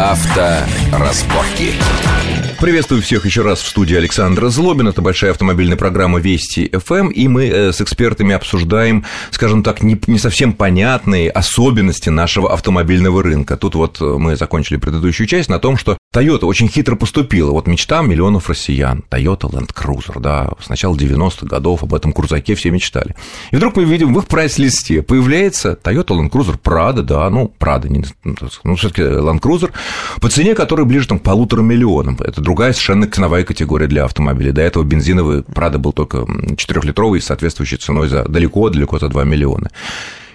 Авторазборки. Приветствую всех еще раз в студии Александра Злобин. Это большая автомобильная программа Вести FM, и мы э, с экспертами обсуждаем, скажем так, не, не совсем понятные особенности нашего автомобильного рынка. Тут вот э, мы закончили предыдущую часть на том, что Toyota очень хитро поступила. Вот мечта миллионов россиян. Toyota Land Cruiser, да, с начала 90-х годов об этом крузаке все мечтали. И вдруг мы видим в их прайс-листе появляется Toyota Land Cruiser Prado, да, ну, Prado, не, ну, все таки Land Cruiser, по цене которой ближе там, к полутора миллионам. Это другая совершенно ценовая категория для автомобилей. До этого бензиновый Prado был только 4-литровый с соответствующей ценой за далеко-далеко за 2 миллиона.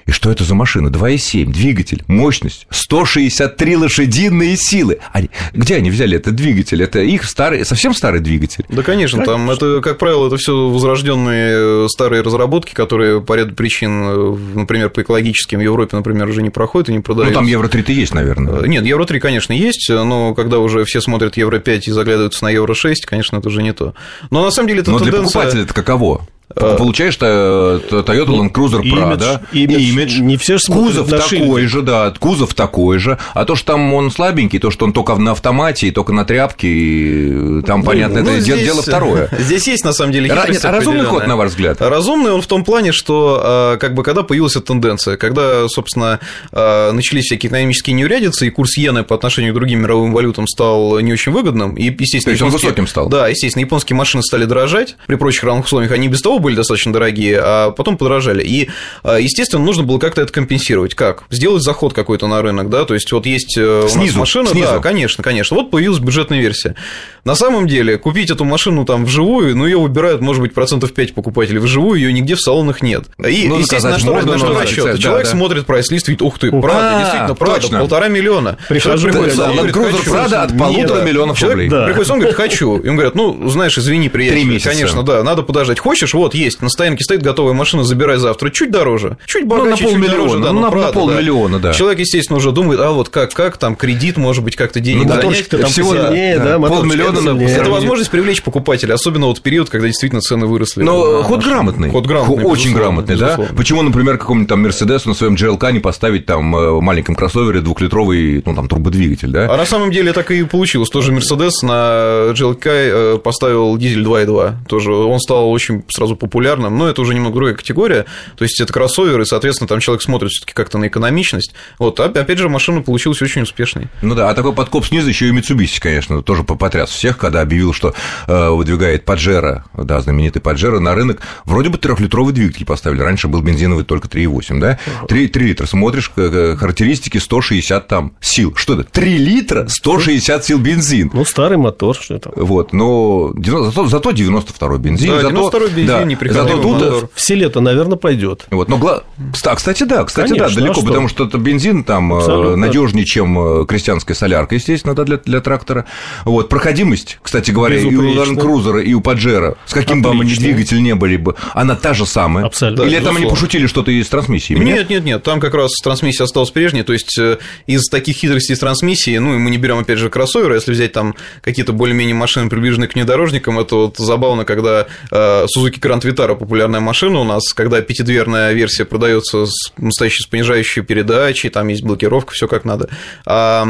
И что это за машина? 2,7, двигатель, мощность, 163 лошадиные силы. Они, где они взяли этот двигатель? Это их старый, совсем старый двигатель? Да, конечно, конечно. там это, как правило, это все возрожденные э, старые разработки, которые по ряду причин, э, например, по экологическим в Европе, например, уже не проходят и не продают. Ну, там Евро 3-то есть, наверное. Э, нет, Евро 3, конечно, есть, но когда уже все смотрят Евро 5 и заглядываются на Евро 6, конечно, это уже не то. Но на самом деле это но тенденция... для покупателя это каково? Э, получаешь Toyota Land Cruiser да? Имидж. имидж. Не все Кузов такой же, да, кузов такой же. А то, что там он слабенький, то, что он только на автомате и только на тряпке, там, ну, понятно, ну, это здесь, дело второе. Здесь есть, на самом деле, хитрость Нет, а разумный ход, на ваш взгляд? Разумный он в том плане, что, а, как бы, когда появилась эта тенденция, когда, собственно, а, начались всякие экономические неурядицы, и курс иены по отношению к другим мировым валютам стал не очень выгодным, и, естественно, то есть он высоким стал? Да, естественно, японские машины стали дорожать, при прочих равных условиях они без того были достаточно дорогие, а потом подорожали. И, а, естественно, нужно было как-то это компенсировать. Как? Сделать заход какой-то на рынок, да, то есть вот есть э, снизу, у нас машина, снизу. да, конечно, конечно. Вот появилась бюджетная версия. На самом деле, купить эту машину там вживую, ну, ее выбирают, может быть, процентов 5 покупателей вживую, ее нигде в салонах нет. И, ну, естественно, на что, можно, на что расчет? Да, Человек да. смотрит прайс-лист, видит, ух ты, правда, действительно, правда, полтора миллиона. Прихожу, приходит, да, говорит, хочу. Правда, от полутора миллионов рублей. Приходит, он говорит, хочу. Им говорят, ну, знаешь, извини, приятель, конечно, да, надо подождать. Хочешь? Вот, есть, на стоянке стоит готовая машина, забирай завтра. Чуть дороже, чуть богаче, ну, на полмиллиона, дороже, да, ну, на, правда, на полмиллиона, да. Человек, естественно, уже думает, а вот как, как там кредит, может быть, как-то денег ну, занять. Там всего сильнее, да, да полмиллиона. Это возможность привлечь покупателя, особенно вот период, когда действительно цены выросли. Но ход грамотный. Ход грамотный. Очень грамотный, да. Почему, например, какому-нибудь там Мерседесу на своем GLK не поставить там э, в маленьком кроссовере двухлитровый, ну, там, турбодвигатель, да? А на самом деле так и получилось. Тоже Мерседес на GLK э, поставил дизель 2.2. Тоже он стал очень сразу популярным, но это уже немного другая категория. То есть это кроссовер, и, соответственно, там человек смотрит все таки как-то на экономичность. Вот, а, опять же, машина получилась очень успешной. Ну да, а такой подкоп снизу еще и Mitsubishi, конечно, тоже потряс всех, когда объявил, что э, выдвигает Паджеро, да, знаменитый Паджеро на рынок. Вроде бы трехлитровый двигатель поставили. Раньше был бензиновый только 3,8, да? 3, 3 литра. Смотришь, характеристики 160 там сил. Что это? 3 литра, 160 сил бензин. Ну, старый мотор, что это? Вот, но зато, зато 92-й бензин. Да, 92-й бензин, да, не Зато тут в селе-то, наверное, пойдет. Вот, но гла... а, кстати, да, кстати, Конечно, да, далеко, а потому что это бензин там э, надежнее, чем э, крестьянская солярка, естественно, да, для, для трактора. Вот, проходимость, кстати говоря, и у Land Cruiser, и у Паджеро, с каким бы они двигатель не были бы, она та же самая. Абсолютно. Или там они пошутили что-то из трансмиссии? Нет, нет, нет, там как раз трансмиссия осталась прежней, то есть э, из таких хитростей с трансмиссией, ну, и мы не берем опять же кроссоверы, если взять там какие-то более-менее машины, приближенные к внедорожникам, это вот забавно, когда Suzuki Grand Vitara популярная машина у нас, когда пятидверная версия продается с настоящей с понижающей передачей, там есть блокировка, все как надо. А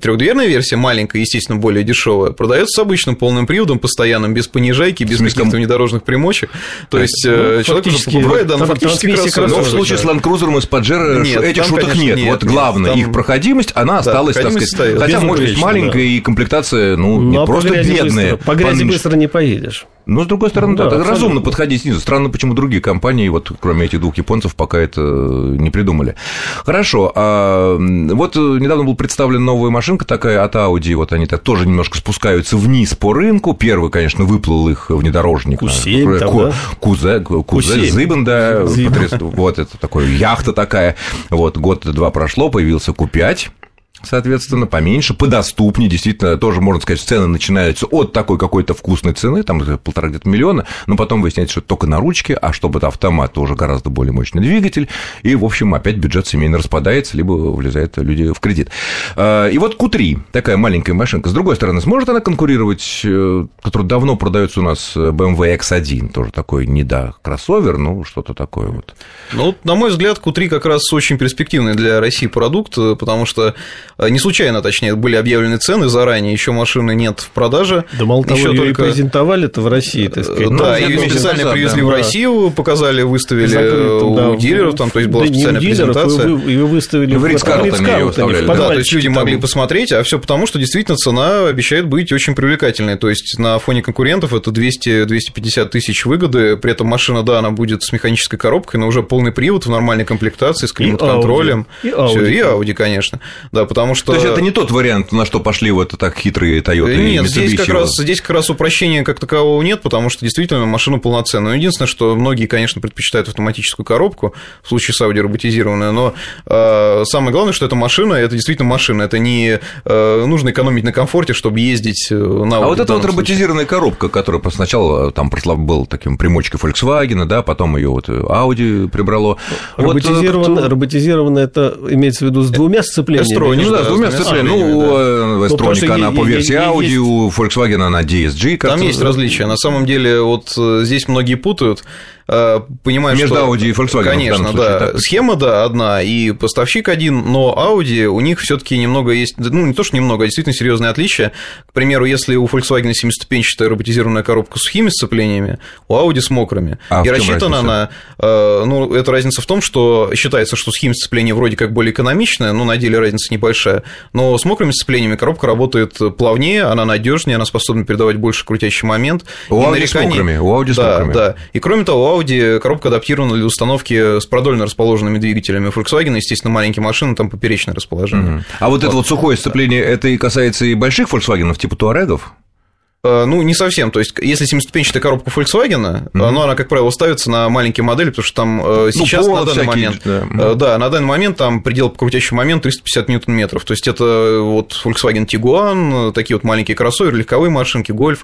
трехдверная версия, маленькая, естественно, более дешевая, продается с обычным полным приводом, постоянным, без понижайки, без каких-то внедорожных примочек. То есть э, ну, человек уже покупает, да, ну, фактически кроссовер. Но в случае с Land Cruiser и с Pajero этих там, шуток нет. нет. Вот главное, их проходимость, она осталась, так сказать. Хотя мощность маленькая и комплектация, ну, не ну, просто бедная. По грязи быстро не поедешь. Но, с другой стороны, ну, да, да разумно подходить снизу. Странно, почему другие компании, вот кроме этих двух японцев, пока это не придумали. Хорошо. А вот недавно был представлен новая машинка такая от Audi, вот они так тоже немножко спускаются вниз по рынку. Первый, конечно, выплыл их внедорожник. Q7, там, да? Кузе, Кузе, Зибен, да, вот это такое, яхта такая. Вот год-два прошло, появился Q5, соответственно, поменьше, подоступнее, действительно, тоже, можно сказать, цены начинаются от такой какой-то вкусной цены, там полтора где-то миллиона, но потом выясняется, что это только на ручке, а чтобы это автомат, то уже гораздо более мощный двигатель, и, в общем, опять бюджет семейно распадается, либо влезают люди в кредит. А, и вот Q3, такая маленькая машинка, с другой стороны, сможет она конкурировать, э, который давно продается у нас BMW X1, тоже такой, не да, кроссовер, ну, что-то такое вот. Ну, на мой взгляд, Q3 как раз очень перспективный для России продукт, потому что Не случайно, точнее, были объявлены цены заранее, еще машины нет в продаже. Да мало того, еще ее только... и презентовали-то в России, так сказать. Да, Ну, ее месяц специально назад, привезли да. в Да. Россию, показали, выставили Закрытым, у да, дилеров, там, то есть была да не у специальная дилеров, презентация. Вы, ее выставили В выставляли. Да, то есть люди там. могли посмотреть, а все потому, что действительно цена обещает быть очень привлекательной. То есть на фоне конкурентов это 200-250 тысяч выгоды, при этом машина, да, она будет с механической коробкой, но уже полный привод в нормальной комплектации, с климат-контролем. Audi. И Всё, Audi. и Audi, конечно. Да, потому что... То есть это не тот вариант, на что пошли вот так хитрые Toyota и Нет, здесь как, раз, здесь как раз упрощения как такового нет, потому что действительно машина полноценная. Но единственное, что многие, конечно, предпочитают автоматическую коробку, в случае с Audi роботизированную, но э, самое главное, что эта машина, это действительно машина, это не э, нужно экономить на комфорте, чтобы ездить э, на Audi. А вот эта вот данном случае. роботизированная коробка, которая сначала там прослав- был таким примочкой Volkswagen, да, потом ее вот Audi прибрало. Вот, э, Роботизировано, кто- роботизировано это имеется в виду с двумя сцеплениями. Ну да, с двумя сцеплениями. Ну, Вестроника что она по версии Audi, у Volkswagen она DSG. Там есть различия. На самом деле, вот э, здесь многие путают, э, понимая, Между что... Audi и Volkswagen Конечно, случае, да. так? Схема, да, одна, и поставщик один, но Audi, у них все таки немного есть, ну, не то, что немного, а действительно серьезные отличия. К примеру, если у Volkswagen 7-ступенчатая роботизированная коробка с сухими сцеплениями, у Audi с мокрыми. А и рассчитана разница? она, э, ну, это разница в том, что считается, что схема сцепления вроде как более экономичная, но на деле разница небольшая. Но с мокрыми сцеплениями коробка работает плавнее, она надежнее, она способна передавать больше крутящий момент. У Audi с нареканий- мокрыми, у Audi с да, мокрыми. Да, и кроме того, Audi коробка адаптирована для установки с продольно расположенными двигателями. У Volkswagen, естественно, маленькие машины, там поперечное расположение. Мгм. А вот это вот сухое сцепление, это и касается и больших Volkswagen, типа Туарегов? Э, Ну, не совсем. То есть, если семиступенчатая коробка Volkswagen, ну, она, как правило, ставится на маленькие модели, потому что там э, сейчас, повод на данный всякий, момент, да. э, да, на данный момент там предел по крутящему момент 350 ньютон-метров. То есть, это вот Volkswagen Tiguan, э, такие вот маленькие кроссоверы, легковые машинки, Golf.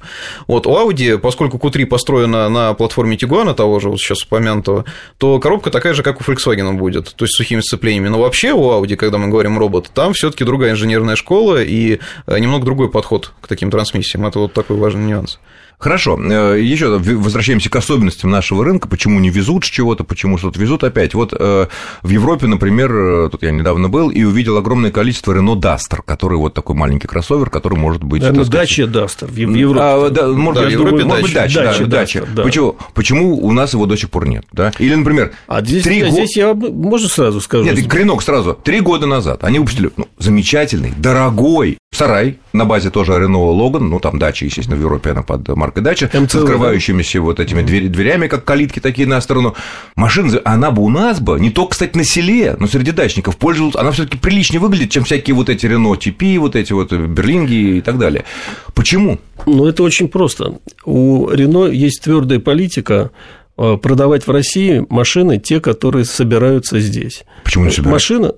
Вот у Audi, поскольку Q3 построена на платформе Tiguan, того же вот сейчас упомянутого, то коробка такая же, как у Volkswagen будет, то есть, с сухими сцеплениями. Но вообще у Audi, когда мы говорим робот, там все таки другая инженерная школа и э, немного другой подход к таким трансмиссиям. Это вот такой важный нюанс. Хорошо, еще возвращаемся к особенностям нашего рынка, почему не везут с чего-то, почему что-то везут опять. Вот э, в Европе, например, э, тут я недавно был и увидел огромное количество Renault Duster, который вот такой маленький кроссовер, который может быть... Так сказать, дача Дастер в Европе. А, да, может, Да, быть, в Европе может быть, дача. дача, да, дача. Duster, да. Почему, почему у нас его до сих пор нет? Да? Или, например, А здесь, три я, го- здесь я можно сразу скажу? Нет, кренок сразу. Три года назад они выпустили ну, замечательный, дорогой сарай на базе тоже Renault Logan, ну там дача, естественно, в Европе она под маркой дача, с открывающимися вот этими двери- дверями, как калитки такие на сторону. Машина, она бы у нас бы, не только, кстати, на селе, но среди дачников пользовалась, она все таки приличнее выглядит, чем всякие вот эти Renault TP, вот эти вот берлинги и так далее. Почему? Ну, это очень просто. У Рено есть твердая политика продавать в России машины, те, которые собираются здесь. Почему не собирать? Машина...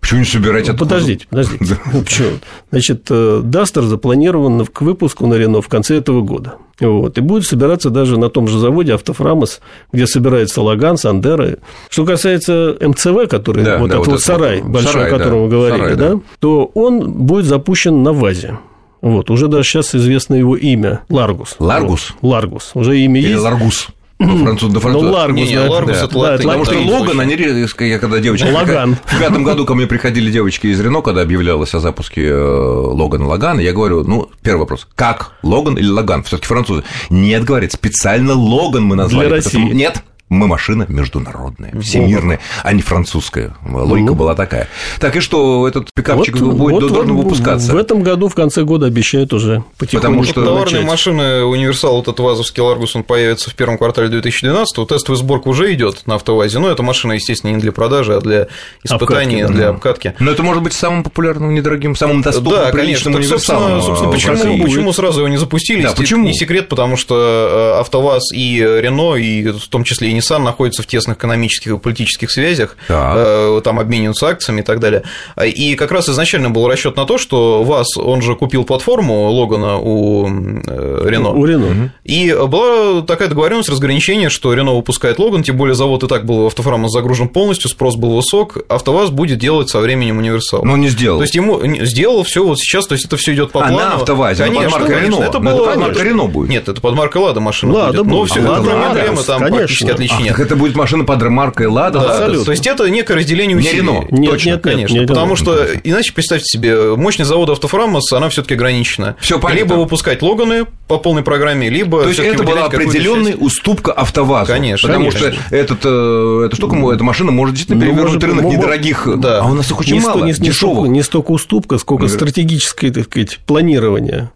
Почему не собирать откуда? Подождите, подождите. Ну, Почему? Значит, э, Дастер запланирован к выпуску на Рено в конце этого года. Вот. И будет собираться даже на том же заводе Автофрамос, где собирается Лаган, Сандера. Что касается МЦВ, который Да, вот да, этот вот сарай большой, сарай, о котором да, вы говорили, сарай, да, да. то он будет запущен на ВАЗе. Вот, уже даже сейчас известно его имя Ларгус. Ларгус? Вот, Ларгус. Уже имя Или есть. Ларгус? Француз, до Ну, француза. Ларгус, Не-не, да, Ларгус да, это да, латынь. Потому что Логан, они, резко, я когда девочки... Лаган. В пятом году ко мне приходили девочки из Рено, когда объявлялось о запуске э, Логана Лагана, я говорю, ну, первый вопрос, как, Логан или Лаган? все таки французы. Нет, говорит, специально Логан мы назвали. Для России. Нет, мы машина международная, всемирная, а не французская. Логика Ну. была такая. Так и что, этот пикапчик Вот- будет вот- должен вот выпускаться? В этом году, в конце года, обещают уже потихоньку Потому что- Товарные начать. машины Универсал, вот этот ВАЗовский Ларгус, он появится в первом квартале 2012 Тестовый сборка уже идет на АвтоВАЗе. Но эта машина, естественно, не для продажи, а для испытаний, Обкатки, да. для обкатки. Но это может быть самым популярным, недорогим, самым доступным, Да, приличным конечно. Так, универсалом. собственно, э, собственно, России. почему, почему сразу его не запустили? Да, почему? Не секрет, потому что э, АвтоВАЗ и Рено, и в том числе и Nissan находятся в тесных экономических и политических связях, Так. э, там обмениваются акциями и так далее. И как раз изначально был расчет на то, что ВАЗ, он же купил платформу Логана у э, Рено. У Рено. И была такая договоренность, разграничение, что Рено выпускает Логан, тем более завод и так был автофрамос загружен полностью, спрос был высок, АвтоВАЗ будет делать со временем универсал. Но не сделал. То есть ему сделал все вот сейчас, то есть это все идет по А, плану. на «АвтоВАЗе», но под конечно, маркой конечно, Рено. Это Но было это под маркой Рено будет. Нет, это под маркой Лада машина Лада будет. Но будет. все А, это Лада, там конечно. практически различий а, нет. Так это будет машина под маркой Лада? Да, абсолютно. То есть это некое разделение Не усилий. Рено. Нет, Точно. Конечно, нет, потому нет. что иначе представьте себе, мощность завода автофрамос, она все-таки ограничена. Всё понятно. Либо выпускать Логаны по полной программе, либо То есть это была определенная уступка АвтоВАЗу. Конечно, Потому конечно. что этот, э, эта штука, эта машина может действительно Ну, перевернуть может, рынок недорогих. да. А у нас их очень не, мало, не- не дешевых. столько, не столько уступка, сколько стратегическое, так сказать, планирование.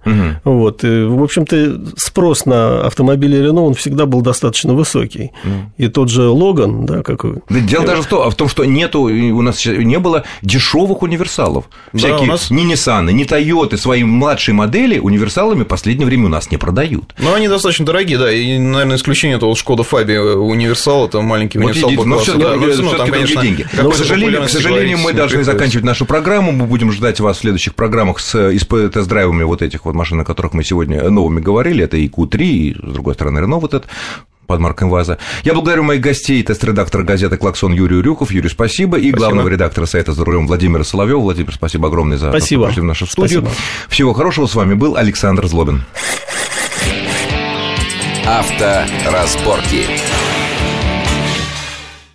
Вот. И, в общем-то, спрос на автомобили Рено, он всегда был достаточно высокий. И тот же Логан, да, какой... Да дело даже в том, в том, что нету, у нас не было дешевых универсалов. Да, Всякие у нас- ни Nissan, ни Toyota свои младшие модели универсалами в последнее время у нас не продают. Но они достаточно дорогие, да, и, наверное, исключение это вот Шкода Фаби Универсал, это маленький Вот универсал но Б-класса, все-таки да, но равно там, конечно, деньги. Но, к сожалению, к сожалению, мы должны заканчивать нашу программу. Мы будем ждать вас в следующих программах с исп- тест-драйвами вот этих вот машин, о которых мы сегодня новыми говорили. Это и Q3, и, с другой стороны, Рено вот этот под маркой ВАЗа. Я благодарю моих гостей, тест-редактора газеты «Клаксон» Юрию Рюков. Юрий, спасибо. И главного редактора сайта «За рулем» Владимира Соловьева. Владимир, спасибо огромное за то, что Спасибо. пришли в нашу студию. Спасибо. Всего хорошего. С вами был Александр Злобин. Авторазборки.